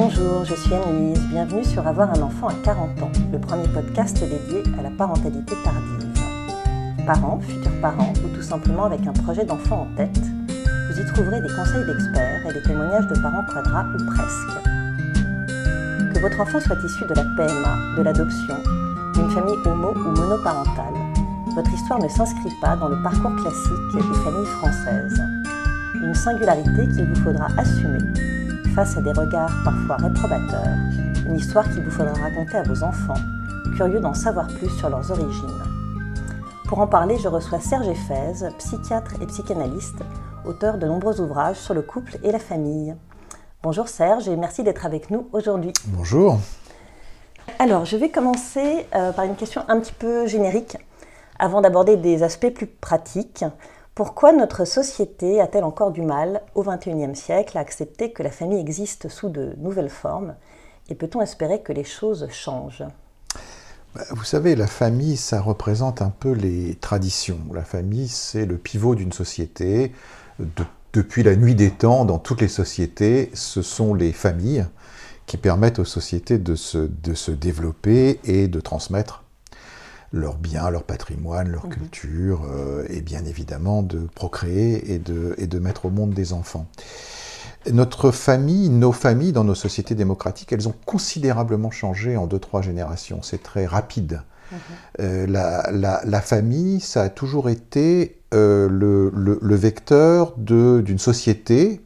Bonjour, je suis Anne-Louise. Bienvenue sur Avoir un enfant à 40 ans, le premier podcast dédié à la parentalité tardive. Parents, futurs parents ou tout simplement avec un projet d'enfant en tête, vous y trouverez des conseils d'experts et des témoignages de parents quadra ou presque. Que votre enfant soit issu de la PMA, de l'adoption, d'une famille homo ou monoparentale, votre histoire ne s'inscrit pas dans le parcours classique des familles françaises. Une singularité qu'il vous faudra assumer face à des regards parfois réprobateurs, une histoire qu'il vous faudra raconter à vos enfants, curieux d'en savoir plus sur leurs origines. Pour en parler, je reçois Serge Eiffez, psychiatre et psychanalyste, auteur de nombreux ouvrages sur le couple et la famille. Bonjour Serge et merci d'être avec nous aujourd'hui. Bonjour. Alors, je vais commencer euh, par une question un petit peu générique avant d'aborder des aspects plus pratiques. Pourquoi notre société a-t-elle encore du mal, au XXIe siècle, à accepter que la famille existe sous de nouvelles formes Et peut-on espérer que les choses changent? Bah, Vous savez, la famille, ça représente un peu les traditions. La famille, c'est le pivot d'une société. depuis la nuit des temps, dans toutes les sociétés, ce sont les familles qui permettent aux sociétés de se, de se développer et de transmettre leurs biens, leur patrimoine, leur mhm. culture, euh, et bien évidemment de procréer et de, et de mettre au monde des enfants. Notre famille, nos familles dans nos sociétés démocratiques, elles ont considérablement changé en deux, trois générations. C'est très rapide. Mhm. Euh, la, la, la, famille, ça a toujours été euh, le, le, le, vecteur d'une société,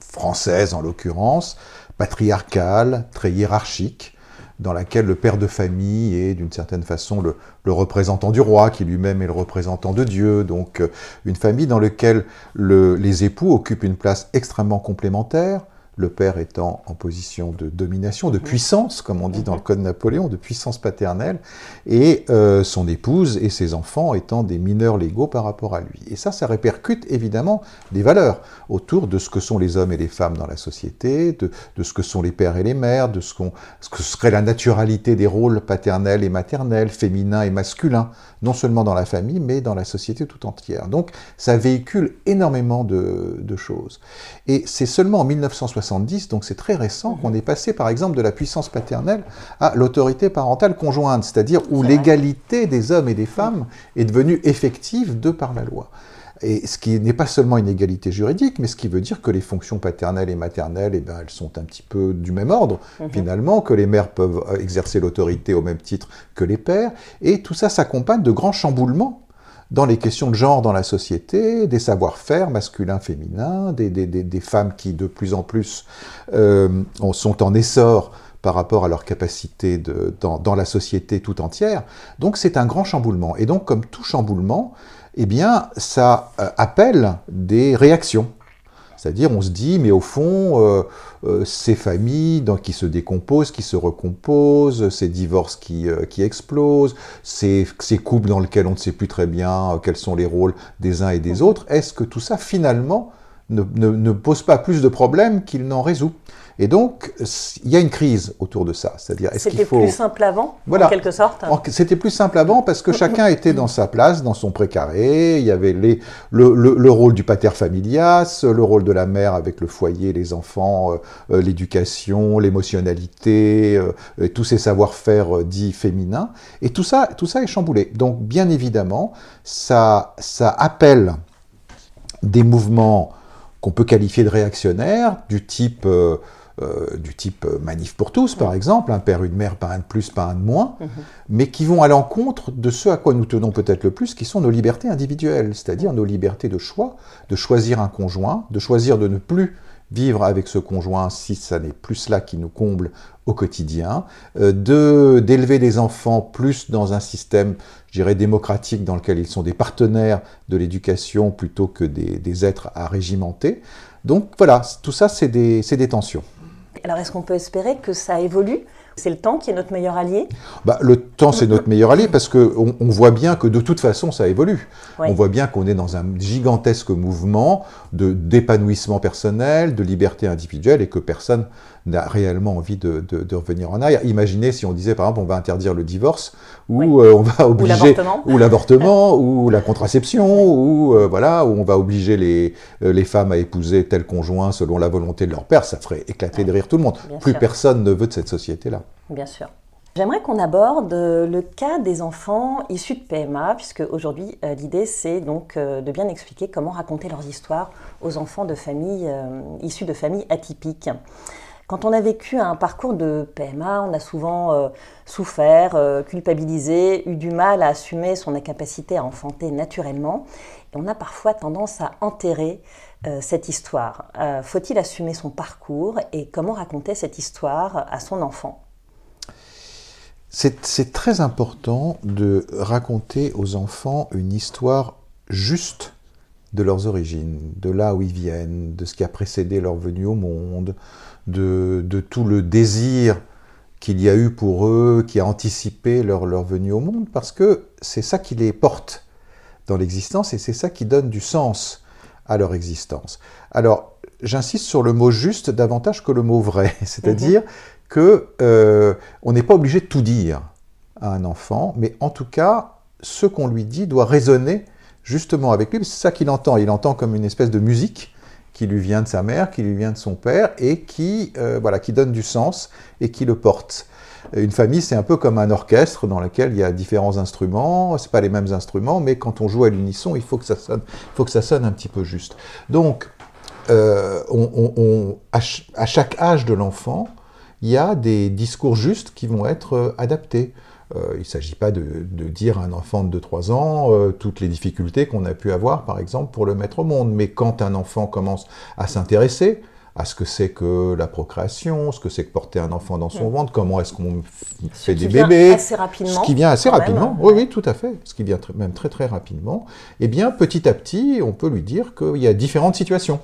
française en l'occurrence, patriarcale, très hiérarchique, dans laquelle le père de famille est d'une certaine façon le, représentant du roi, qui lui-même est le représentant de Dieu. Donc euh, une famille dans laquelle les époux occupent une place extrêmement complémentaire, le père étant en position de domination, de mhm. puissance, comme on dit dans le mhm. Code Napoléon, de puissance paternelle, et euh, son épouse et ses enfants étant des mineurs légaux par rapport à lui. Et ça, ça répercute évidemment des valeurs autour de ce que sont les hommes et les femmes dans la société, de, ce que sont les pères et les mères, de ce, ce que serait la naturalité des rôles paternels et maternels, féminins et masculins, non seulement dans la famille, mais dans la société tout entière. Donc ça véhicule énormément de, de choses. Et c'est seulement en 1960 donc c'est très récent, qu'on est passé par exemple de la puissance paternelle à l'autorité parentale conjointe, c'est-à-dire où l'égalité des hommes et des femmes est devenue effective de par la loi. Et ce qui n'est pas seulement une égalité juridique, mais ce qui veut dire que les fonctions paternelles et maternelles, eh ben, elles sont un petit peu du même ordre, mhm. finalement, que les mères peuvent exercer l'autorité au même titre que les pères. Et tout ça s'accompagne de grands chamboulements dans les questions de genre dans la société, des savoir-faire masculins, féminins, des, femmes qui de plus en plus euh, sont en essor par rapport à leur capacité dans, la société tout entière. Donc c'est un grand chamboulement. Et donc comme tout chamboulement, eh bien ça euh, appelle des réactions. C'est-à-dire, on se dit, mais au fond, euh, euh, ces familles qui se décomposent, qui se recomposent, ces divorces qui, euh, qui explosent, ces, ces, couples dans lesquels on ne sait plus très bien quels sont les rôles des uns et des autres, est-ce que tout ça, finalement, ne, ne, ne pose pas plus de problèmes qu'il n'en résout? Et donc, il y a une crise autour de ça. C'est-à-dire, est-ce qu'il faut... C'était plus simple avant, en quelque sorte C'était plus simple avant parce que chacun était dans sa place, dans son précaré. Il y avait les, le, le, rôle du pater familias, le rôle de la mère avec le foyer, les enfants, euh, euh, l'éducation, l'émotionnalité, euh, tous ces savoir-faire dits féminins. Et tout ça, tout ça est chamboulé. Donc, bien évidemment, ça, ça appelle des mouvements qu'on peut qualifier de réactionnaires, du type... Euh, du type euh, manif pour tous, par exemple, un père, une mère, pas un de plus, pas un de moins, mhm. mais qui vont à l'encontre de ce à quoi nous tenons peut-être le plus, qui sont nos libertés individuelles, c'est-à-dire nos libertés de choix, de choisir un conjoint, de choisir de ne plus vivre avec ce conjoint si ça n'est plus cela qui nous comble au quotidien, euh, de d'élever des enfants plus dans un système, je dirais, démocratique dans lequel ils sont des partenaires de l'éducation plutôt que des, des, êtres à régimenter. Donc voilà, tout ça c'est des, des tensions. Alors est-ce qu'on peut espérer que ça évolue? C'est le temps qui est notre meilleur allié? Bah, Le temps, c'est notre meilleur allié parce qu'on on voit bien que de toute façon, ça évolue. On voit bien qu'on est dans un gigantesque mouvement d'épanouissement personnel, de liberté individuelle et que personne n'a réellement envie de, revenir en arrière. Imaginez si on disait par exemple on va interdire le divorce ou on va obliger ou l'avortement ou, la contraception ou voilà où on va obliger les, les femmes à épouser tel conjoint selon la volonté de leur père, ça ferait éclater de rire tout le monde. Plus personne ne veut de cette société-là. Bien sûr. J'aimerais qu'on aborde euh, le cas des enfants issus de PMA, puisque aujourd'hui euh, l'idée c'est donc euh, de bien expliquer comment raconter leurs histoires aux enfants de familles issus de familles atypiques. Quand on a vécu un parcours de PMA, on a souvent souffert, culpabilisé, eu du mal à assumer son incapacité à enfanter naturellement, et on a parfois tendance à enterrer cette histoire. Faut-il assumer son parcours et comment raconter cette histoire à son enfant? C'est très important de raconter aux enfants une histoire juste de leurs origines, de là où ils viennent, de ce qui a précédé leur venue au monde, de, tout le désir qu'il y a eu pour eux, qui a anticipé leur, leur venue au monde, parce que c'est ça qui les porte dans l'existence et c'est ça qui donne du sens à leur existence. Alors, j'insiste sur le mot juste davantage que le mot vrai, c'est-à-dire mhm que euh, on n'est pas obligé de tout dire à un enfant, mais en tout cas, ce qu'on lui dit doit résonner justement avec lui, c'est ça qu'il entend. Il entend comme une espèce de musique qui lui vient de sa mère, qui lui vient de son père, et qui, euh, voilà, qui donne du sens et qui le porte. Une famille, c'est un peu comme un orchestre dans lequel il y a différents instruments. C'est pas les mêmes instruments, mais quand on joue à l'unisson, il faut que ça sonne, faut que ça sonne un petit peu juste. Donc, euh, à, chaque âge de l'enfant, il y a des discours justes qui vont être euh, adaptés. Euh, il ne s'agit pas de, dire à un enfant de 2-3 ans euh, toutes les difficultés qu'on a pu avoir, par exemple, pour le mettre au monde. Mais quand un enfant commence à s'intéresser à ce que c'est que la procréation, ce que c'est que porter un enfant dans son ventre, comment est-ce qu'on fait des bébés, assez rapidement, ce qui vient assez rapidement, oui, oui, tout à fait, ce qui vient même très très rapidement, eh bien, petit à petit, on peut lui dire qu'il y a différentes situations.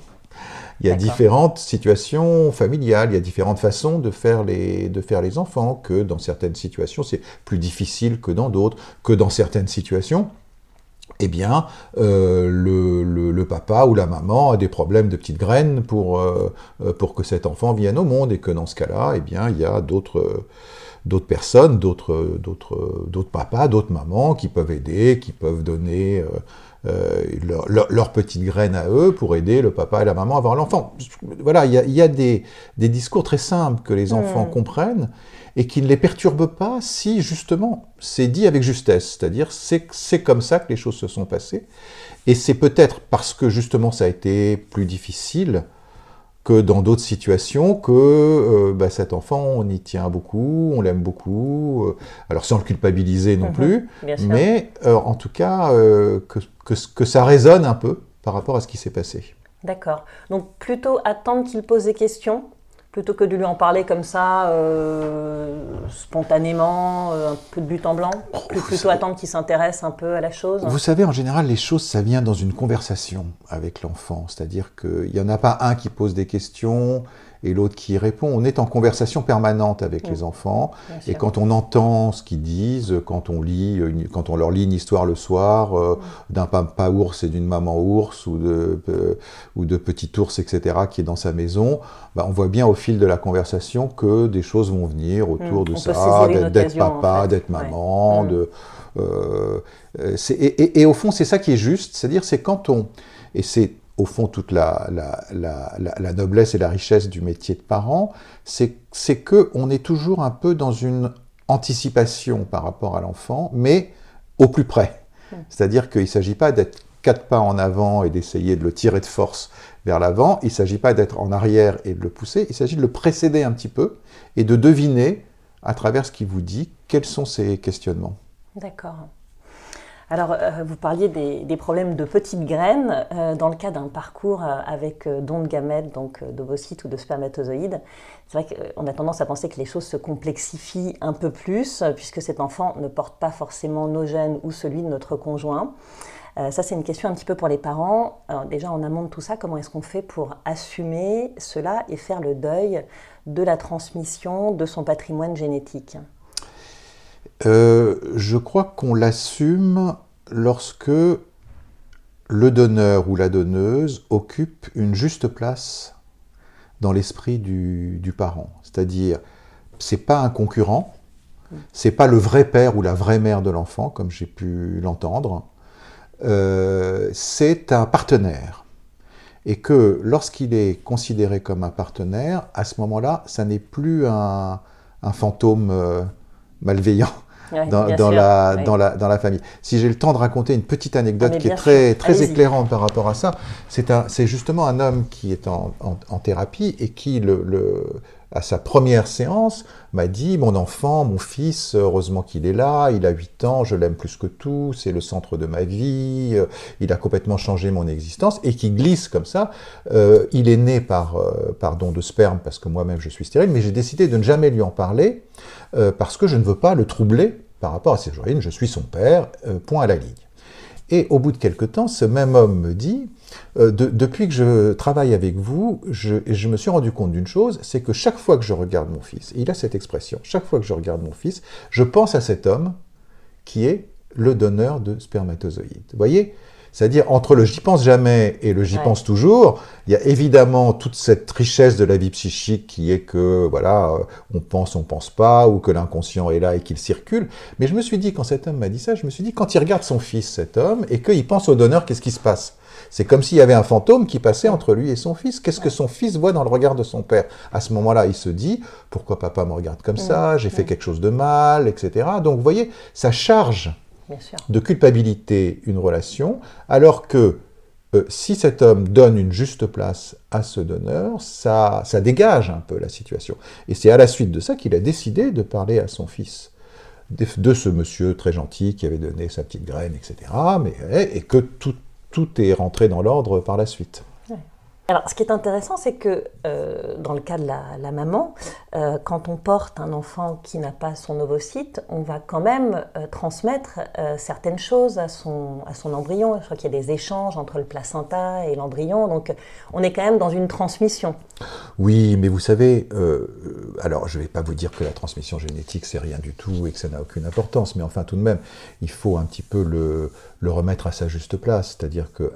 Il y a différentes situations familiales, il y a différentes façons de faire les, de faire les enfants, que dans certaines situations c'est plus difficile que dans d'autres, que dans certaines situations eh bien, euh, le, papa ou la maman a des problèmes de petites graines pour, euh, euh, pour que cet enfant vienne au monde, et que dans ce cas-là, eh bien, il y a d'autres d'autres personnes, d'autres papas, d'autres mamans qui peuvent aider, qui peuvent donner euh, leur, petite graine à eux pour aider le papa et la maman à avoir l'enfant. Voilà, il y a, des, discours très simples que les enfants hmm. comprennent et qui ne les perturbent pas si justement c'est dit avec justesse, c'est-à-dire c'est comme ça que les choses se sont passées. Et c'est peut-être parce que justement ça a été plus difficile que dans d'autres situations, que euh, bah, cet enfant, on y tient beaucoup, on l'aime beaucoup, euh, alors sans le culpabiliser non mhm, plus, mais euh, en tout cas que, que, que, ça résonne un peu par rapport à ce qui s'est passé. D'accord. Donc plutôt attendre qu'il pose des questions plutôt que de lui en parler comme ça, euh, spontanément, euh, un peu de but en blanc, oh, plutôt attendre qu'il s'intéresse un peu à la chose. Vous savez, en général, les choses, ça vient dans une conversation avec l'enfant, c'est-à-dire qu'il n'y en a pas un qui pose des questions et l'autre qui répond. On est en conversation permanente avec les enfants, et quand on entend ce qu'ils disent, quand on lit, quand on leur lit une histoire le soir euh, d'un papa ours et d'une maman ours ou de euh, ou de petit ours, etc., qui est dans sa maison, bah, on voit bien au fil de la conversation que des choses vont venir autour mm. de ça, d'être papa, d'être maman, de euh, et, et, au fond, c'est ça qui est juste, c'est-à-dire c'est quand on et c'est au fond toute la, la, noblesse et la richesse du métier de parent, c'est qu'on est toujours un peu dans une anticipation par rapport à l'enfant, mais au plus près. C'est-à-dire qu'il ne s'agit pas d'être quatre pas en avant et d'essayer de le tirer de force vers l'avant, il ne s'agit pas d'être en arrière et de le pousser, il s'agit de le précéder un petit peu et de deviner, à travers ce qu'il vous dit, quels sont ses questionnements. D'accord. Alors, euh, vous parliez des, problèmes de petites graines. Euh, dans le cas d'un parcours euh, avec don de gamètes, donc d'ovocytes ou de spermatozoïdes, c'est vrai qu'on a tendance à penser que les choses se complexifient un peu plus, puisque cet enfant ne porte pas forcément nos gènes ou celui de notre conjoint. ça, c'est une question un petit peu pour les parents. Déjà, en amont de tout ça, comment est-ce qu'on fait pour assumer cela et faire le deuil de la transmission de son patrimoine génétique? Euh, je crois qu'on l'assume lorsque le donneur ou la donneuse occupe une juste place dans l'esprit du, parent. C'est-à-dire, c'est pas un concurrent, c'est pas le vrai père ou la vraie mère de l'enfant, comme j'ai pu l'entendre. Euh, c'est un partenaire. Et que lorsqu'il est considéré comme un partenaire, à ce moment-là, ça n'est plus un, fantôme euh, malveillant dans, la, dans, la, dans, la, famille. Si j'ai le temps de raconter une petite anecdote ah, qui est très, très éclairante par rapport à ça, c'est justement un homme qui est en, en, thérapie et qui, le, le, à sa première séance, m'a dit Mon enfant, mon fils, heureusement qu'il est là, il a 8 ans, je l'aime plus que tout, c'est le centre de ma vie, euh, il a complètement changé mon existence, et qui glisse comme ça. Euh, il est né par, euh, par don de sperme, parce que moi-même je suis stérile, mais j'ai décidé de ne jamais lui en parler, parce que je ne veux pas le troubler par rapport à ses origines, je suis son père, point à la ligne. Et au bout de quelque temps, ce même homme me dit euh, depuis que je travaille avec vous, je, je me suis rendu compte d'une chose, c'est que chaque fois que je regarde mon fils, il a cette expression, chaque fois que je regarde mon fils, je pense à cet homme qui est le donneur de spermatozoïdes. Vous voyez c'est-à-dire entre le j'y pense jamais et le j'y pense toujours, il y a évidemment toute cette richesse de la vie psychique qui est que voilà, euh, on pense, on pense pas, ou que l'inconscient est là et qu'il circule. Mais je me suis dit quand cet homme m'a dit ça, je me suis dit quand il regarde son fils, cet homme, et qu'il pense au donneur, qu'est-ce qui se passe? C'est comme s'il y avait un fantôme qui passait entre lui et son fils. Qu'est-ce que son fils voit dans le regard de son père? À ce moment-là, il se dit pourquoi papa me regarde comme ça? J'ai fait quelque chose de mal, etc. Donc, vous voyez, ça charge de culpabilité une relation, alors que euh, si cet homme donne une juste place à ce donneur, ça, ça dégage un peu la situation. Et c'est à la suite de ça qu'il a décidé de parler à son fils de, ce monsieur très gentil qui avait donné sa petite graine, etc. Mais, et que tout, tout est rentré dans l'ordre par la suite. Alors, ce qui est intéressant, c'est que euh, dans le cas de la, maman, euh, quand on porte un enfant qui n'a pas son ovocyte, on va quand même euh, transmettre certaines choses à son, à son embryon. Je crois qu'il y a des échanges entre le placenta et l'embryon, donc on est quand même dans une transmission. Oui, mais vous savez, alors je ne vais pas vous dire que la transmission génétique c'est rien du tout et que ça n'a aucune importance, mais enfin tout de même, il faut un petit peu le, le remettre à sa juste place. C'est-à-dire que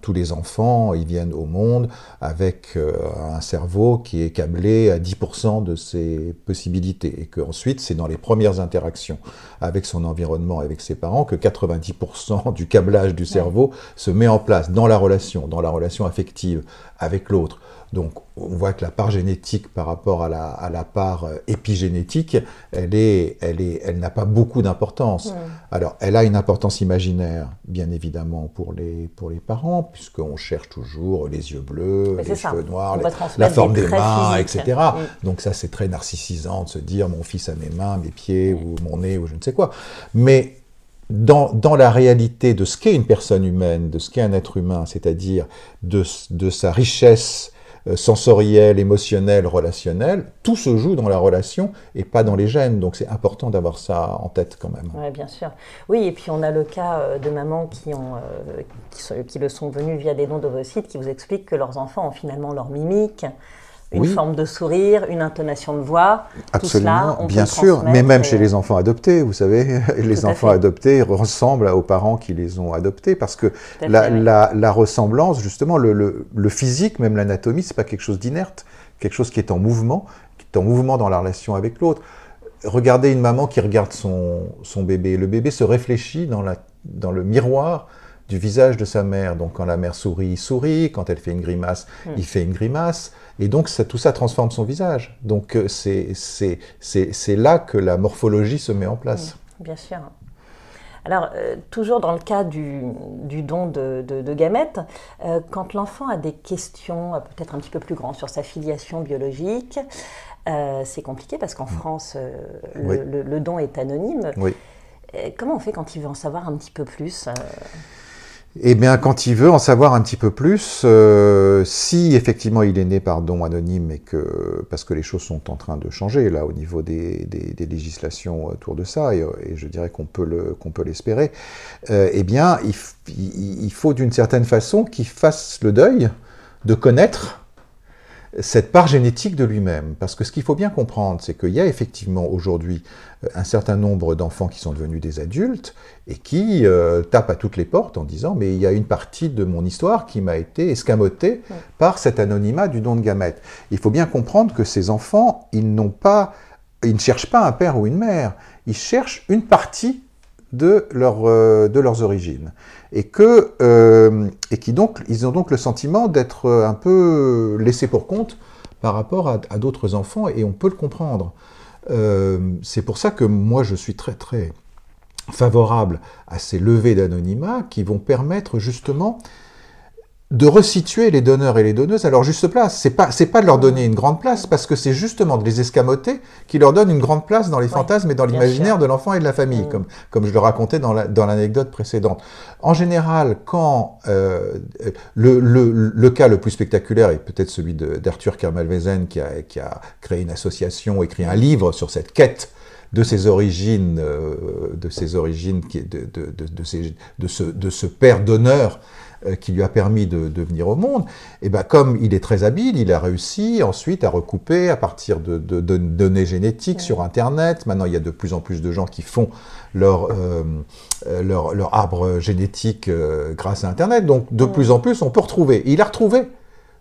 tous les enfants, ils viennent au monde avec euh, un cerveau qui est câblé à 10% de ses possibilités. Et qu'ensuite, c'est dans les premières interactions avec son environnement, avec ses parents, que 90% du câblage du cerveau se met en place dans la relation, dans la relation affective avec l'autre. Donc on voit que la part génétique par rapport à la, part euh, épigénétique, elle est, elle est, elle n'a pas beaucoup d'importance. Alors elle a une importance imaginaire, bien évidemment pour les pour les parents, puisqu'on cherche toujours les yeux bleus, les cheveux noirs, la forme des, mains, etc. Mm. Donc ça c'est très narcissisant de se dire mon fils a mes mains, mes pieds ou mon nez ou je ne sais quoi. Mais dans, dans, la réalité de ce qu'est une personne humaine, de ce qu'est un être humain, c'est-à-dire de, de, sa richesse euh, sensorielle, émotionnelle, relationnelle, tout se joue dans la relation et pas dans les gènes. Donc c'est important d'avoir ça en tête quand même. Oui, bien sûr. Oui, et puis on a le cas euh, de mamans qui, ont, euh, qui, le sont venues via des dons d'ovocytes qui vous expliquent que leurs enfants ont finalement leur mimique, une forme de sourire, une intonation de voix. Absolument, bien sûr, mais même chez les enfants adoptés, vous savez, les enfants adoptés ressemblent aux parents qui les ont adoptés parce que la, ressemblance, justement, le, physique, même l'anatomie, c'est pas quelque chose d'inerte, quelque chose qui est en mouvement, qui est en mouvement dans la relation avec l'autre. Regardez une maman qui regarde son, son bébé. Le bébé se réfléchit dans, la, dans le miroir du visage de sa mère. Donc quand la mère sourit, il sourit, quand elle fait une grimace, hmm. il fait une grimace. Et donc ça, tout ça transforme son visage. Donc euh, c'est là que la morphologie se met en place. Bien sûr. Alors, euh, toujours dans le cas du, du don de, de, gamètes, euh, quand l'enfant a des questions peut-être un petit peu plus grandes sur sa filiation biologique, c'est compliqué parce qu'en hmm. France, le, le, don est anonyme. Oui. Comment on fait quand il veut en savoir un petit peu plus eh bien, quand il veut en savoir un petit peu plus, euh, si effectivement il est né par don anonyme et que parce que les choses sont en train de changer là au niveau des, législations autour de ça, et, je dirais qu'on peut le qu'on peut l'espérer, euh, eh bien, il, il faut d'une certaine façon qu'il fasse le deuil de connaître cette part génétique de lui-même. Parce que ce qu'il faut bien comprendre, c'est qu'il y a effectivement aujourd'hui euh, un certain nombre d'enfants qui sont devenus des adultes et qui euh, tapent à toutes les portes en disant mais il y a une partie de mon histoire qui m'a été escamotée par cet anonymat du don de gamètes. Il faut bien comprendre que ces enfants, ils n'ont pas, ils ne cherchent pas un père ou une mère, ils cherchent une partie euh, de leurs origines. Et, que, euh, qui ils ont donc le sentiment d'être un peu laissés pour compte par rapport à, d'autres enfants, et on peut le comprendre. Euh, c'est pour ça que moi, je suis très, très favorable à ces levées d'anonymat qui vont permettre justement de resituer les donneurs et les donneuses à leur juste place. C'est pas c'est pas de leur donner une grande place parce que c'est justement de les escamoter qui leur donne une grande place dans les fantasmes et dans l'imaginaire de l'enfant et de la famille, mm. comme comme je le racontais dans l'anecdote précédente. En général, quand euh, le, le, le, cas le plus spectaculaire est peut-être celui d'Arthur Kermalvezen qui a, qui a créé une association, écrit un livre sur cette quête de ses origines, euh, de ses origines, de, de, de, de, de ce, de ce père d'honneur qui lui a permis de, venir au monde, et ben comme il est très habile, il a réussi ensuite à recouper à partir de, données génétiques sur Internet. Maintenant, il y a de plus en plus de gens qui font leur, euh, euh, leur, leur, arbre génétique grâce à Internet. Donc, de plus en plus, on peut retrouver. il a retrouvé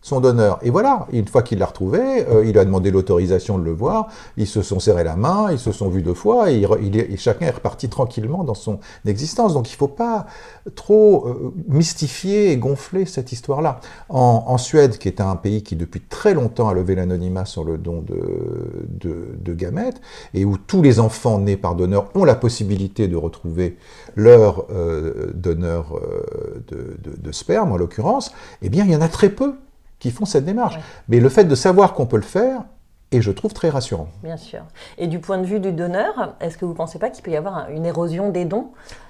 son donneur. Et voilà, une fois qu'il l'a retrouvé, euh, il a demandé l'autorisation de le voir, ils se sont serrés la main, ils se sont vus deux fois, et, chacun est reparti tranquillement dans son existence. Donc il ne faut pas trop euh, mystifier et gonfler cette histoire-là. En, Suède, qui est un pays qui depuis très longtemps a levé l'anonymat sur le don de, gamètes, et où tous les enfants nés par donneur ont la possibilité de retrouver leur euh, donneur de, de sperme, en l'occurrence, eh bien il y en a très peu qui font cette démarche. Mais le fait de savoir qu'on peut le faire, et je trouve très rassurant. Bien sûr. Et du point de vue du donneur, est-ce que vous ne pensez pas qu'il peut y avoir une érosion des dons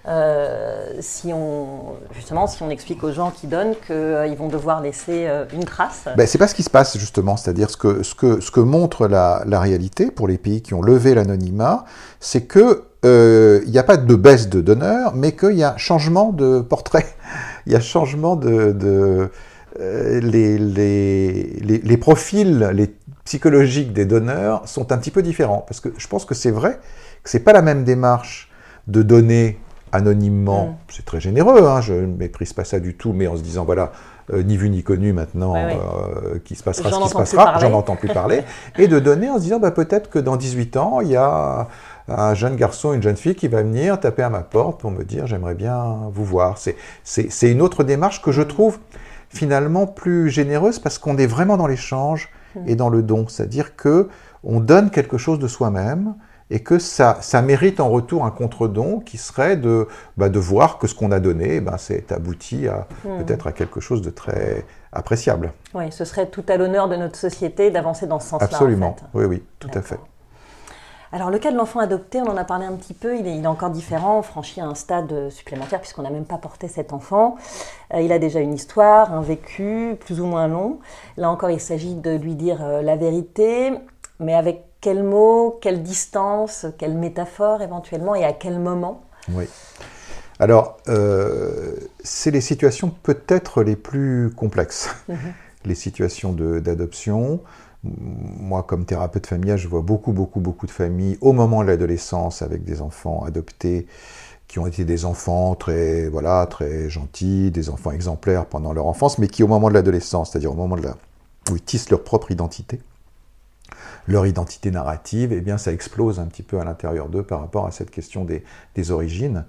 euh, si on, justement, si on explique aux gens qui donnent qu'ils euh, vont devoir laisser euh, une trace? Ben, C'est pas ce qui se passe justement, c'est-à-dire ce que, ce, que, ce que montre la, la réalité pour les pays qui ont levé l'anonymat, c'est que il n'y a pas de baisse de donneurs, mais qu'il y a changement de portrait, il y a changement de, de les, les, les, profils les psychologiques des donneurs sont un petit peu différents. Parce que je pense que c'est vrai que c'est pas la même démarche de donner anonymement. Mm. C'est très généreux, hein, je ne méprise pas ça du tout, mais en se disant, voilà, euh, ni vu ni connu maintenant, euh, qui se passera ce qui se passera, j'en entends plus parler, et de donner en se disant, bah, peut-être que dans 18 ans, il y a un jeune garçon, une jeune fille qui va venir taper à ma porte pour me dire, j'aimerais bien vous voir. C'est une autre démarche que je mm. trouve finalement plus généreuse parce qu'on est vraiment dans l'échange et mm. dans le don. C'est-à-dire que on donne quelque chose de soi-même et que ça, ça mérite en retour un contre-don qui serait de, bah, de voir que ce qu'on a donné, bah, c'est abouti à mm. peut-être à quelque chose de très appréciable. Oui, ce serait tout à l'honneur de notre société d'avancer dans ce sens-là. Absolument, oui, oui, tout à fait. Alors le cas de l'enfant adopté, on en a parlé un petit peu, il est, encore différent, on franchit un stade supplémentaire puisqu'on n'a même pas porté cet enfant. Euh, il a déjà une histoire, un vécu plus ou moins long. Là encore, il s'agit de lui dire euh, la vérité, mais avec quels mots, quelle distance, quelle métaphore éventuellement et à quel moment? Oui. Alors, euh, c'est les situations peut-être les plus complexes, mhm. les situations d'adoption moi, comme thérapeute familial, je vois beaucoup, beaucoup, beaucoup de familles au moment de l'adolescence avec des enfants adoptés qui ont été des enfants très, voilà, très gentils, des enfants exemplaires pendant leur enfance, mais qui au moment de l'adolescence, c'est-à-dire au moment où ils tissent leur propre identité, leur identité narrative, eh bien, ça explose un petit peu à l'intérieur d'eux par rapport à cette question des origines.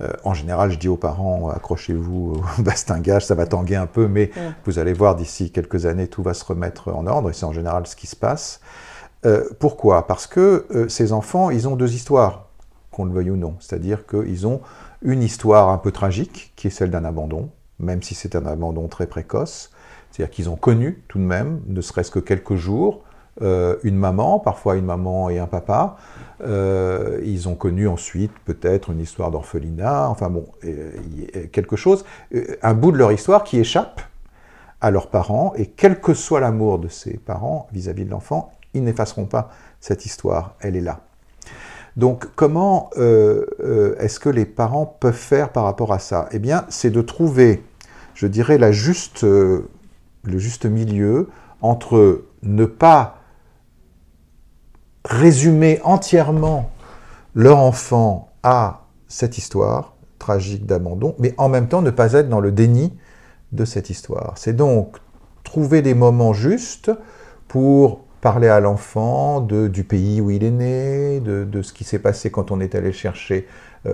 Euh, en général, je dis aux parents, accrochez-vous au bastingage, ça va tanguer un peu, mais vous allez voir, d'ici quelques années, tout va se remettre en ordre, et c'est en général ce qui se passe. Euh, pourquoi? Parce que euh, ces enfants, ils ont deux histoires, qu'on le veuille ou non. C'est-à-dire qu'ils ont une histoire un peu tragique, qui est celle d'un abandon, même si c'est un abandon très précoce. C'est-à-dire qu'ils ont connu tout de même, ne serait-ce que quelques jours, euh, une maman, parfois une maman et un papa. Euh, ils ont connu ensuite peut-être une histoire d'orphelinat, enfin bon, quelque chose, euh, un bout de leur histoire qui échappe à leurs parents, et quel que soit l'amour de ces parents vis-à-vis de l'enfant, ils n'effaceront pas cette histoire, elle est là. Donc comment est-ce que les parents peuvent faire par rapport à ça? Eh bien, c'est de trouver, je dirais, la juste, le juste milieu entre ne pas résumer entièrement leur enfant à cette histoire tragique d'abandon, mais en même temps ne pas être dans le déni de cette histoire. C'est donc trouver des moments justes pour parler à l'enfant du pays où il est né, de, ce qui s'est passé quand on est allé chercher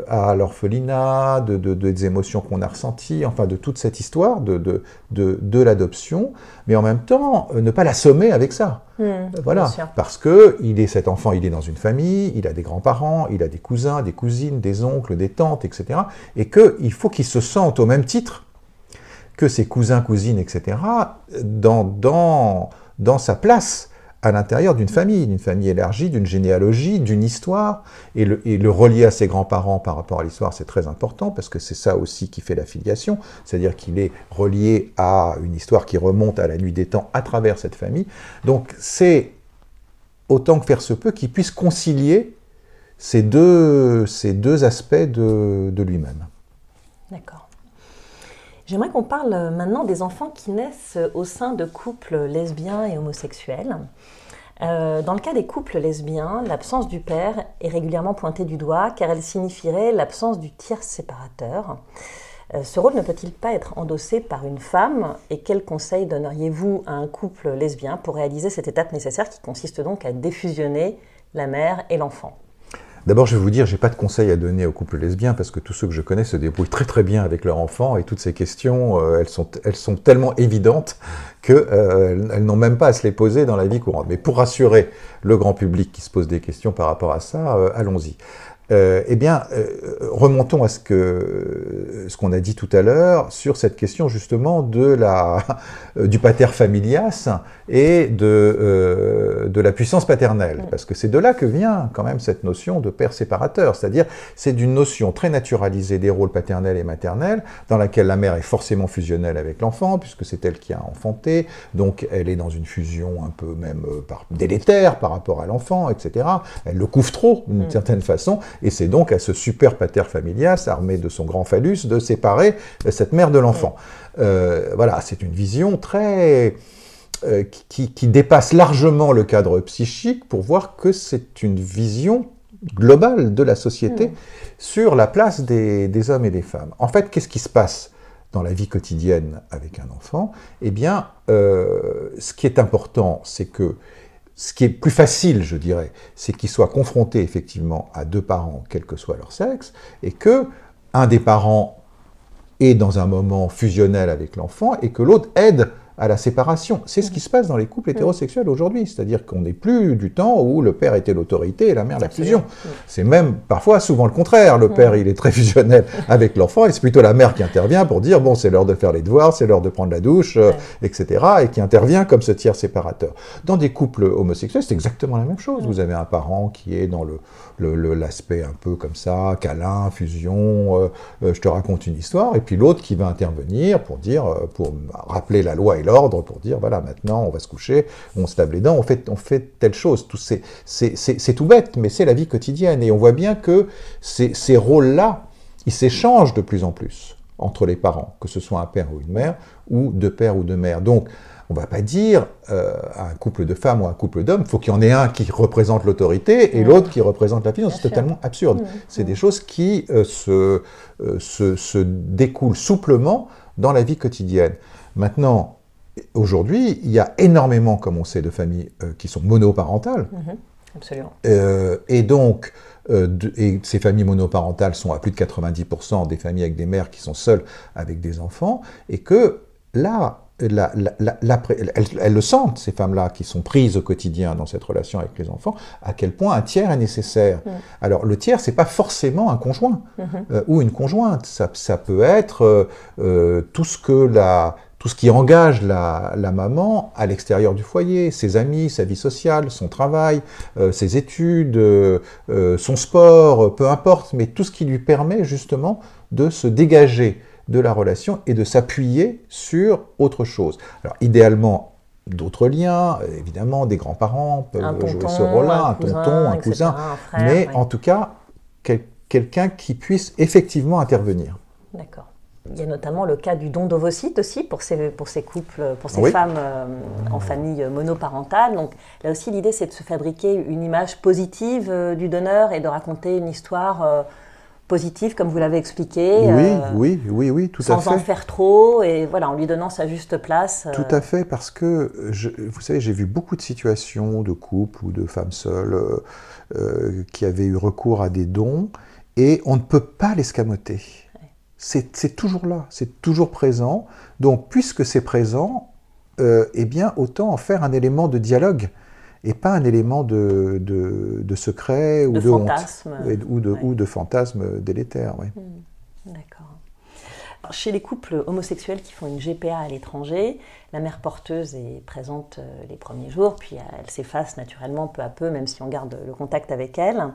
à l'orphelinat, de, des émotions qu'on a ressenties, enfin de toute cette histoire de, de, l'adoption, mais en même temps euh, ne pas l'assommer avec ça. Mmh, voilà, parce que il est cet enfant, il est dans une famille, il a des grands-parents, il a des cousins, des cousines, des oncles, des tantes, etc. Et qu'il faut qu'il se sente au même titre que ses cousins, cousines, etc. dans, dans, dans sa place à l'intérieur d'une famille, d'une famille élargie, d'une généalogie, d'une histoire, et le, relier à ses grands-parents par rapport à l'histoire, c'est très important, parce que c'est ça aussi qui fait la filiation, c'est-à-dire qu'il est relié à une histoire qui remonte à la nuit des temps à travers cette famille. Donc c'est autant que faire se peut qu'il puisse concilier ces deux, ces deux aspects de lui-même. D'accord. J'aimerais qu'on parle maintenant des enfants qui naissent au sein de couples lesbiens et homosexuels. Euh, dans le cas des couples lesbiens, l'absence du père est régulièrement pointée du doigt car elle signifierait l'absence du tiers séparateur. Euh, ce rôle ne peut-il pas être endossé par une femme? Et quels conseils donneriez-vous à un couple lesbien pour réaliser cette étape nécessaire qui consiste donc à défusionner la mère et l'enfant? D'abord, je vais vous dire, j'ai pas de conseils à donner aux couples lesbiens parce que tous ceux que je connais se débrouillent très très bien avec leur enfant et toutes ces questions, euh, elles, sont, tellement évidentes qu'elles euh, n'ont même pas à se les poser dans la vie courante. Mais pour rassurer le grand public qui se pose des questions par rapport à ça, euh, allons-y. Euh, eh bien, euh, remontons à ce que ce qu'on a dit tout à l'heure sur cette question justement de la euh, du pater familias et de de la puissance paternelle, parce que c'est de là que vient quand même cette notion de père séparateur, c'est-à-dire c'est d'une notion très naturalisée des rôles paternels et maternels, dans laquelle la mère est forcément fusionnelle avec l'enfant puisque c'est elle qui a enfanté, donc elle est dans une fusion un peu même par, délétère par rapport à l'enfant, etc. Elle le couvre trop d'une mm. certaine façon et c'est donc à ce super pater familias, armé de son grand phallus, de séparer euh, cette mère de l'enfant. Euh, voilà, c'est une vision très... Euh, qui, dépasse largement le cadre psychique pour voir que c'est une vision globale de la société sur la place des, hommes et des femmes. En fait, qu'est-ce qui se passe dans la vie quotidienne avec un enfant? Eh bien, ce qui est important, c'est que ce qui est plus facile, je dirais, c'est qu'ils soient confrontés effectivement à deux parents, quel que soit leur sexe, et que un des parents est dans un moment fusionnel avec l'enfant et que l'autre aide à la séparation. C'est ce qui se passe dans les couples hétérosexuels aujourd'hui, c'est-à-dire qu'on n'est plus du temps où le père était l'autorité et la mère la fusion. C'est même parfois souvent le contraire. Le père, il est très fusionnel avec l'enfant et c'est plutôt la mère qui intervient pour dire bon, c'est l'heure de faire les devoirs, c'est l'heure de prendre la douche, euh, etc. et qui intervient comme ce tiers séparateur. Dans des couples homosexuels, c'est exactement la même chose. Vous avez un parent qui est dans le l'aspect un peu comme ça, câlin, fusion, euh, euh, je te raconte une histoire, et puis l'autre qui va intervenir pour dire, pour rappeler la loi et l'ordre pour dire voilà, maintenant on va se coucher, on se lave les dents, on fait, on fait telle chose. C'est tout bête, mais c'est la vie quotidienne. Et on voit bien que ces, ces rôles-là, ils s'échangent de plus en plus entre les parents, que ce soit un père ou une mère, ou deux pères ou deux mères. Donc, on ne va pas dire euh, à un couple de femmes ou à un couple d'hommes, il faut qu'il y en ait un qui représente l'autorité et l'autre qui représente la puissance. C'est totalement absurde. C'est des choses qui euh, se, euh, se, se, découlent souplement dans la vie quotidienne. Maintenant, Aujourd'hui, il y a énormément, comme on sait, de familles euh, qui sont monoparentales. Mhm. absolument. Euh, et donc, euh, et ces familles monoparentales sont à plus de 90% des familles avec des mères qui sont seules avec des enfants, et que là, la, elles, le sentent, ces femmes-là, qui sont prises au quotidien dans cette relation avec les enfants, à quel point un tiers est nécessaire. Alors, le tiers, c'est pas forcément un conjoint mhm. ou une conjointe. Ça, ça peut être tout ce que la, tout ce qui engage la, maman à l'extérieur du foyer, ses amis, sa vie sociale, son travail, euh, ses études, euh, euh, son sport, peu importe, mais tout ce qui lui permet justement de se dégager de la relation et de s'appuyer sur autre chose. Alors idéalement, d'autres liens, évidemment, des grands-parents peuvent jouer ce rôle-là, un, tonton, un cousin, mais en tout cas, quelqu'un qui puisse effectivement intervenir. D'accord. Il y a notamment le cas du don d'ovocytes aussi pour ces, pour ces couples, pour ces femmes euh, en famille monoparentale. Donc là aussi, l'idée, c'est de se fabriquer une image positive euh, du donneur et de raconter une histoire euh, positive, comme vous l'avez expliqué. Oui, oui, oui, oui, tout à fait. Sans en faire trop et voilà, en lui donnant sa juste place. Tout à fait, parce que, je, vous savez, j'ai vu beaucoup de situations de couples ou de femmes seules qui avaient eu recours à des dons et on ne peut pas l'escamoter c'est toujours là, c'est toujours présent. Donc, puisque c'est présent, euh, eh bien, autant en faire un élément de dialogue et pas un élément de, de, secret ou de, fantasme. ou, de, ou de fantasme délétère. Hmm, d'accord. Chez les couples homosexuels qui font une GPA à l'étranger, la mère porteuse est présente euh, les premiers jours, puis elle s'efface naturellement peu à peu, même si on garde le contact avec elle.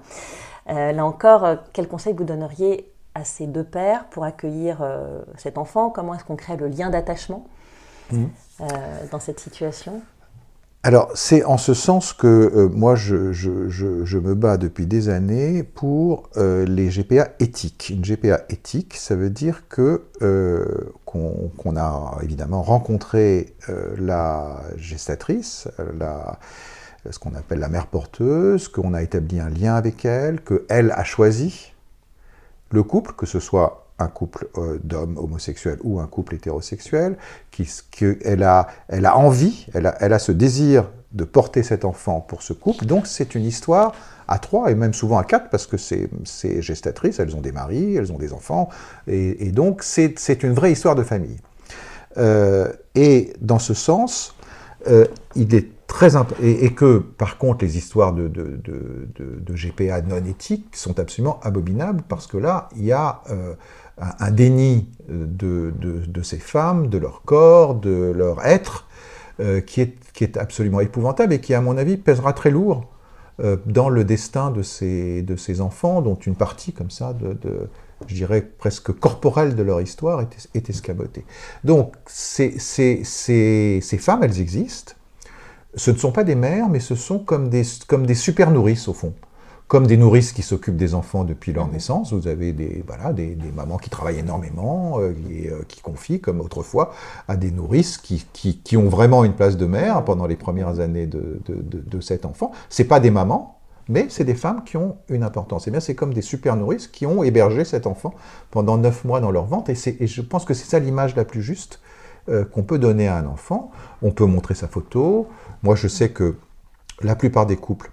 Euh, là encore, quel conseil vous donneriez à ces deux pères pour accueillir euh, cet enfant Comment est-ce qu'on crée le lien d'attachement mmh. euh, dans cette situation? Alors, c'est en ce sens que euh, moi, je, je, je, me bats depuis des années pour les GPA éthiques. Une GPA éthique, ça veut dire que qu'on a évidemment rencontré la gestatrice, la, ce qu'on appelle la mère porteuse, qu'on a établi un lien avec elle, qu'elle a choisi le couple, que ce soit un couple euh, d'hommes homosexuels ou un couple hétérosexuel, qui, elle, a, elle a envie, elle a, elle a ce désir de porter cet enfant pour ce couple. Donc c'est une histoire à trois et même souvent à quatre parce que ces, gestatrices, elles ont des maris, elles ont des enfants et, donc c'est une vraie histoire de famille. Euh, et dans ce sens, euh, il est très et, et, que par contre les histoires de, GPA non éthiques sont absolument abominables parce que là il y a euh, un, déni de, ces femmes, de leur corps, de leur être euh, qui, est, qui est absolument épouvantable et qui à mon avis pèsera très lourd euh, dans le destin de ces, de ces enfants dont une partie comme ça de, je dirais presque corporelle de leur histoire est, escamotée. Donc ces, ces, ces femmes elles existent ce ne sont pas des mères, mais ce sont comme des, comme des super nourrices au fond. Comme des nourrices qui s'occupent des enfants depuis leur mhm. naissance, vous avez des, voilà, des, mamans qui travaillent énormément, euh, euh, qui confient, comme autrefois, à des nourrices qui, qui, ont vraiment une place de mère pendant les premières années de, de, cet enfant. Ce pas des mamans, mais c'est des femmes qui ont une importance. Et eh bien, c'est comme des super nourrices qui ont hébergé cet enfant pendant neuf mois dans leur ventre. Et, et je pense que c'est ça l'image la plus juste euh, qu'on peut donner à un enfant. On peut montrer sa photo. Moi, je sais que la plupart des couples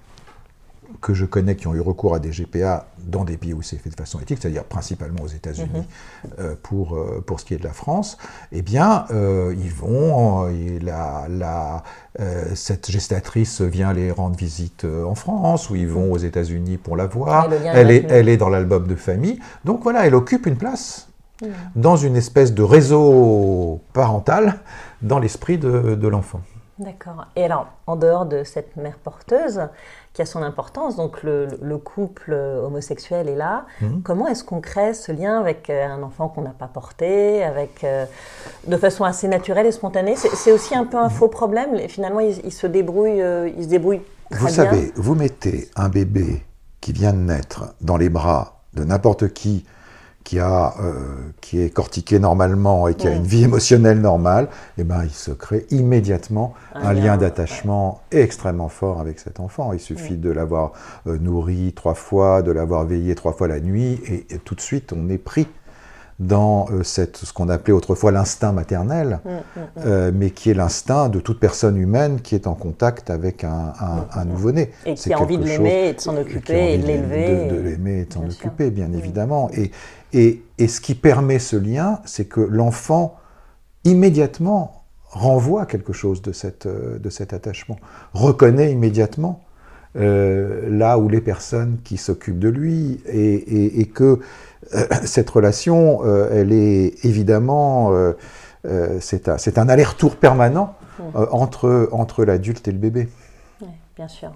que je connais qui ont eu recours à des GPA dans des pays où c'est fait de façon éthique, c'est-à-dire principalement aux États-Unis mhm. euh, pour, euh, pour ce qui est de la France, eh bien, ils vont, la, cette gestatrice vient les rendre visite en France, ou ils vont aux États-Unis pour la voir, elle est, elle est dans l'album de famille, donc voilà, elle occupe une place Mm. dans une espèce de réseau parental dans l'esprit de, l'enfant. D'accord. Et alors, en dehors de cette mère porteuse, qui a son importance, donc le, couple homosexuel est là, mm. comment est-ce qu'on crée ce lien avec euh, un enfant qu'on n'a pas porté, avec, euh, de façon assez naturelle et spontanée? C'est aussi un peu un faux problème. Finalement, il, se débrouille, euh, il se débrouille très Vous savez, vous mettez un bébé qui vient de naître dans les bras de n'importe qui, qui, a, euh, qui est cortiqué normalement et qui a une vie émotionnelle normale, eh ben, il se crée immédiatement un, lien, d'attachement extrêmement fort avec cet enfant. Il suffit de l'avoir euh, nourri trois fois, de l'avoir veillé trois fois la nuit, et, tout de suite on est pris dans euh, cette, ce qu'on appelait autrefois l'instinct maternel, mm, mm, mm. mais qui est l'instinct de toute personne humaine qui est en contact avec un, un, nouveau-né. Et qui a envie de l'aimer et de s'en occuper et de l'élever. De, l'aimer et de s'en occuper, bien évidemment. Et, et, ce qui permet ce lien, c'est que l'enfant, immédiatement, renvoie quelque chose de, cette, euh, de cet attachement, reconnaît immédiatement euh, là où les personnes qui s'occupent de lui, et, que euh, cette relation, elle est évidemment, c'est un, un aller-retour permanent entre, entre l'adulte et le bébé. Oui, bien sûr.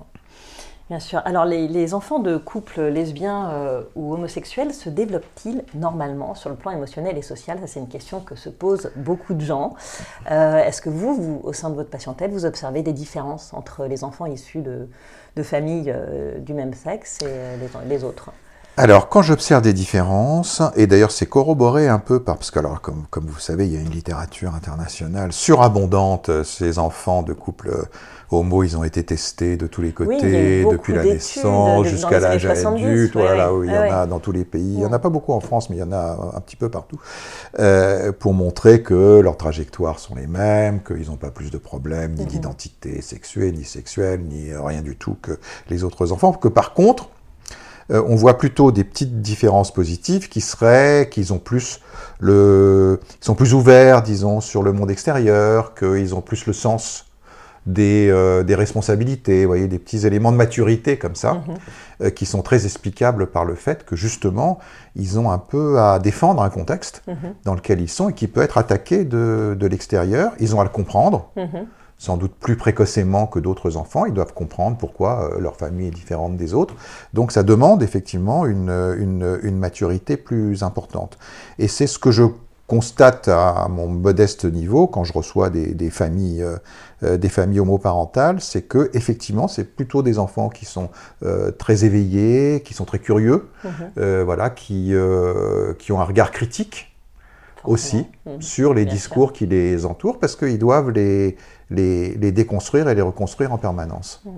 Bien sûr. Alors, les, enfants de couples lesbiens euh, ou homosexuels se développent-ils normalement sur le plan émotionnel et social? Ça, c'est une question que se posent beaucoup de gens. Euh, est-ce que vous, au sein de votre patientèle, vous observez des différences entre les enfants issus de, familles euh, du même sexe et les, autres? Alors, quand j'observe des différences, et d'ailleurs c'est corroboré un peu par, parce que alors, comme, comme vous savez, il y a une littérature internationale surabondante, ces enfants de couples homo, ils ont été testés de tous les côtés, depuis la naissance jusqu'à l'âge adulte, voilà, oui, il y en a dans tous les pays, il n'y en a pas beaucoup en France, mais il y en a un petit peu partout, euh, pour montrer que leurs trajectoires sont les mêmes, qu'ils n'ont pas plus de problèmes, ni mhm. d'identité sexuelle, ni sexuelle, ni rien du tout que les autres enfants, que par contre, euh, on voit plutôt des petites différences positives qui seraient qu'ils ont plus le, ils sont plus ouverts, disons, sur le monde extérieur, qu'ils ont plus le sens des, euh, des, responsabilités, vous voyez, des petits éléments de maturité comme ça, mhm. euh, qui sont très explicables par le fait que justement, ils ont un peu à défendre un contexte mhm. dans lequel ils sont et qui peut être attaqué de, de l'extérieur. Ils ont à le comprendre. Mhm sans doute plus précocement que d'autres enfants. Ils doivent comprendre pourquoi euh, leur famille est différente des autres. Donc ça demande effectivement une, une, maturité plus importante. Et c'est ce que je constate à mon modeste niveau quand je reçois des, des familles, euh, euh, des familles homoparentales, c'est que effectivement c'est plutôt des enfants qui sont très éveillés, qui sont très curieux, mhm. voilà, qui, qui ont un regard critique aussi mhm. sur les discours qui les entourent parce qu'ils doivent les, les, déconstruire et les reconstruire en permanence. Mm.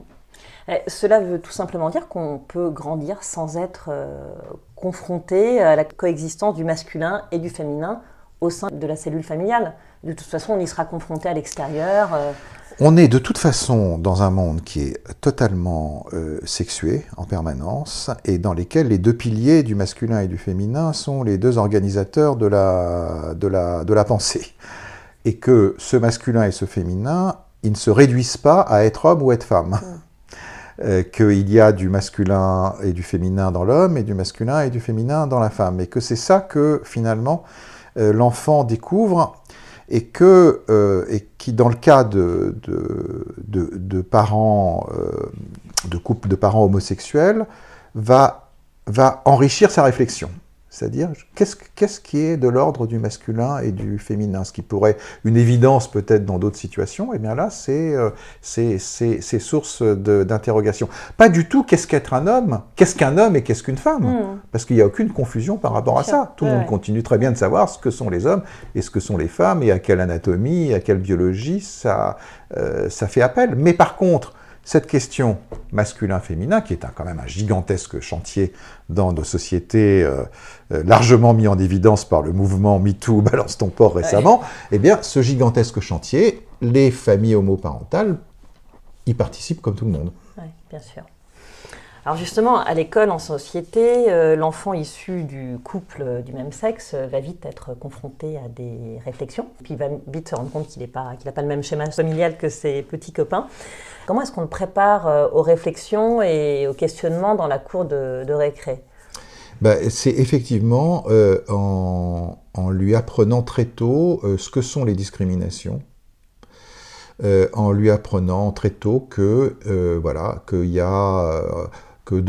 Eh, cela veut tout simplement dire qu'on peut grandir sans être euh, confronté à la coexistence du masculin et du féminin au sein de la cellule familiale. De toute façon, on y sera confronté à l'extérieur. Euh. On est de toute façon dans un monde qui est totalement euh, sexué en permanence et dans lesquels les deux piliers du masculin et du féminin sont les deux organisateurs de la, de la, de la pensée et que ce masculin et ce féminin, ils ne se réduisent pas à être homme ou être femme. Mm. Euh, qu'il y a du masculin et du féminin dans l'homme et du masculin et du féminin dans la femme. Et que c'est ça que finalement euh, l'enfant découvre et, que, euh, et qui, dans le cas de, de, de, parents, de couples de parents homosexuels, va, va enrichir sa réflexion. C'est-à-dire, qu'est-ce, qui est de l'ordre du masculin et du féminin? Ce qui pourrait une évidence peut-être dans d'autres situations, et eh bien là, c'est, euh, source d'interrogation. Pas du tout qu'est-ce qu'être un homme, qu'est-ce qu'un homme et qu'est-ce qu'une femme, hmm. parce qu'il n'y a aucune confusion par rapport à ça. Tout le monde continue très bien de savoir ce que sont les hommes et ce que sont les femmes, et à quelle anatomie, à quelle biologie ça, euh, ça fait appel. Mais par contre, cette question masculin-féminin, qui est quand même un gigantesque chantier dans nos sociétés, euh, euh, largement mis en évidence par le mouvement MeToo, Balance ton port récemment, eh bien, ce gigantesque chantier, les familles homoparentales y participent comme tout le monde. Oui, bien sûr. Alors justement, à l'école, en société, euh, l'enfant issu du couple du même sexe va vite être confronté à des réflexions, puis il va vite se rendre compte qu'il n'a pas, le même schéma familial que ses petits copains. Comment est-ce qu'on le prépare euh, aux réflexions et aux questionnements dans la cour de, récré? Bah, C'est effectivement euh, en, lui apprenant très tôt ce que sont les discriminations, en lui apprenant très tôt que voilà qu'il y a que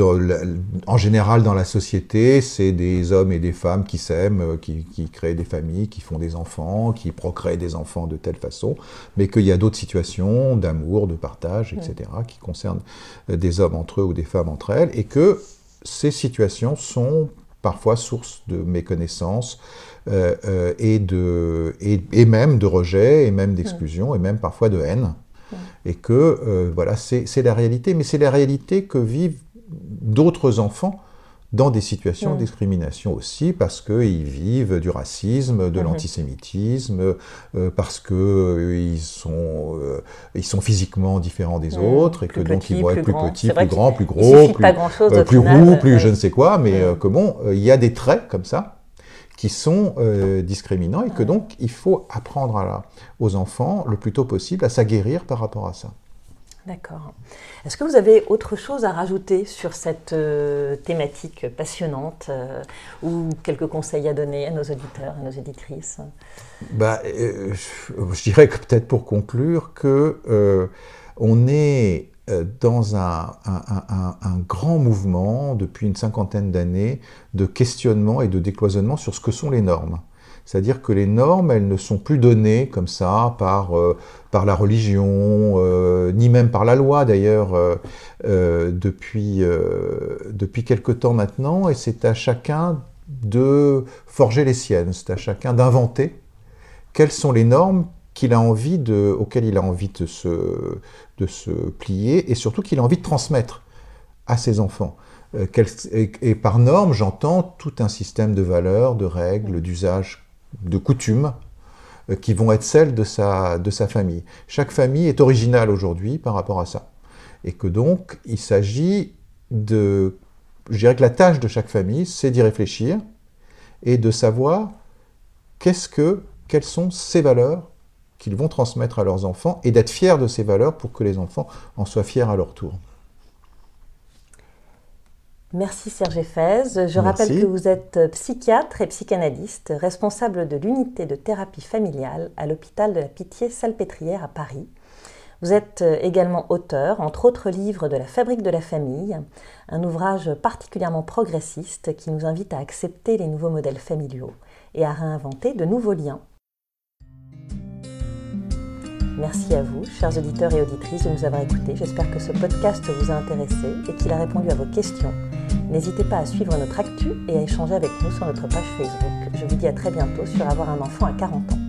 en général dans la société, c'est des hommes et des femmes qui s'aiment, euh, qui, créent des familles, qui font des enfants, qui procréent des enfants de telle façon, mais qu'il y a d'autres situations d'amour, de partage, etc., qui concernent euh, des hommes entre eux ou des femmes entre elles, et que ces situations sont parfois source de méconnaissance euh, et, de, et, même de rejet, et même d'exclusion, et même parfois de haine. Et que, voilà, c'est la réalité, mais c'est la réalité que vivent d'autres enfants dans des situations de discrimination aussi, parce qu'ils vivent du racisme, de l'antisémitisme, euh, parce qu'ils euh, sont, euh, ils sont physiquement différents des autres, et que donc ils vont être plus petits, plus grands, plus gros, plus, plus roux, plus je ne sais quoi, mais que bon, il y a des traits comme ça qui sont discriminants, et que donc il faut apprendre à aux enfants le plus tôt possible à s'aguerrir par rapport à ça. D'accord. Est-ce que vous avez autre chose à rajouter sur cette euh, thématique passionnante euh, ou quelques conseils à donner à nos auditeurs et nos éditrices bah, euh, je, dirais que peut-être pour conclure que on est dans un, grand mouvement depuis une cinquantaine d'années de questionnement et de décloisonnement sur ce que sont les normes. C'est-à-dire que les normes, elles ne sont plus données comme ça par, la religion, euh, ni même par la loi d'ailleurs, euh, depuis, depuis quelque temps maintenant, et c'est à chacun de forger les siennes, c'est à chacun d'inventer quelles sont les normes qu'il a envie de, auxquelles il a envie de se, plier, et surtout qu'il a envie de transmettre à ses enfants. Euh, et par norme, j'entends tout un système de valeurs, de règles, d'usages, de coutumes euh, qui vont être celles de sa, de sa famille. Chaque famille est originale aujourd'hui par rapport à ça. Et que donc, il s'agit de... Je dirais que la tâche de chaque famille, c'est d'y réfléchir et de savoir qu'est-ce que, quelles sont ces valeurs qu'ils vont transmettre à leurs enfants et d'être fiers de ces valeurs pour que les enfants en soient fiers à leur tour. Merci Serge Fez. Je rappelle que vous êtes psychiatre et psychanalyste, responsable de l'unité de thérapie familiale à l'hôpital de la Pitié-Salpêtrière à Paris. Vous êtes également auteur, entre autres livres, de La fabrique de la famille, un ouvrage particulièrement progressiste qui nous invite à accepter les nouveaux modèles familiaux et à réinventer de nouveaux liens Merci à vous, chers auditeurs et auditrices, de nous avoir écoutés. J'espère que ce podcast vous a intéressé et qu'il a répondu à vos questions. N'hésitez pas à suivre notre actu et à échanger avec nous sur notre page Facebook. Je vous dis à très bientôt sur Avoir un enfant à 40 ans.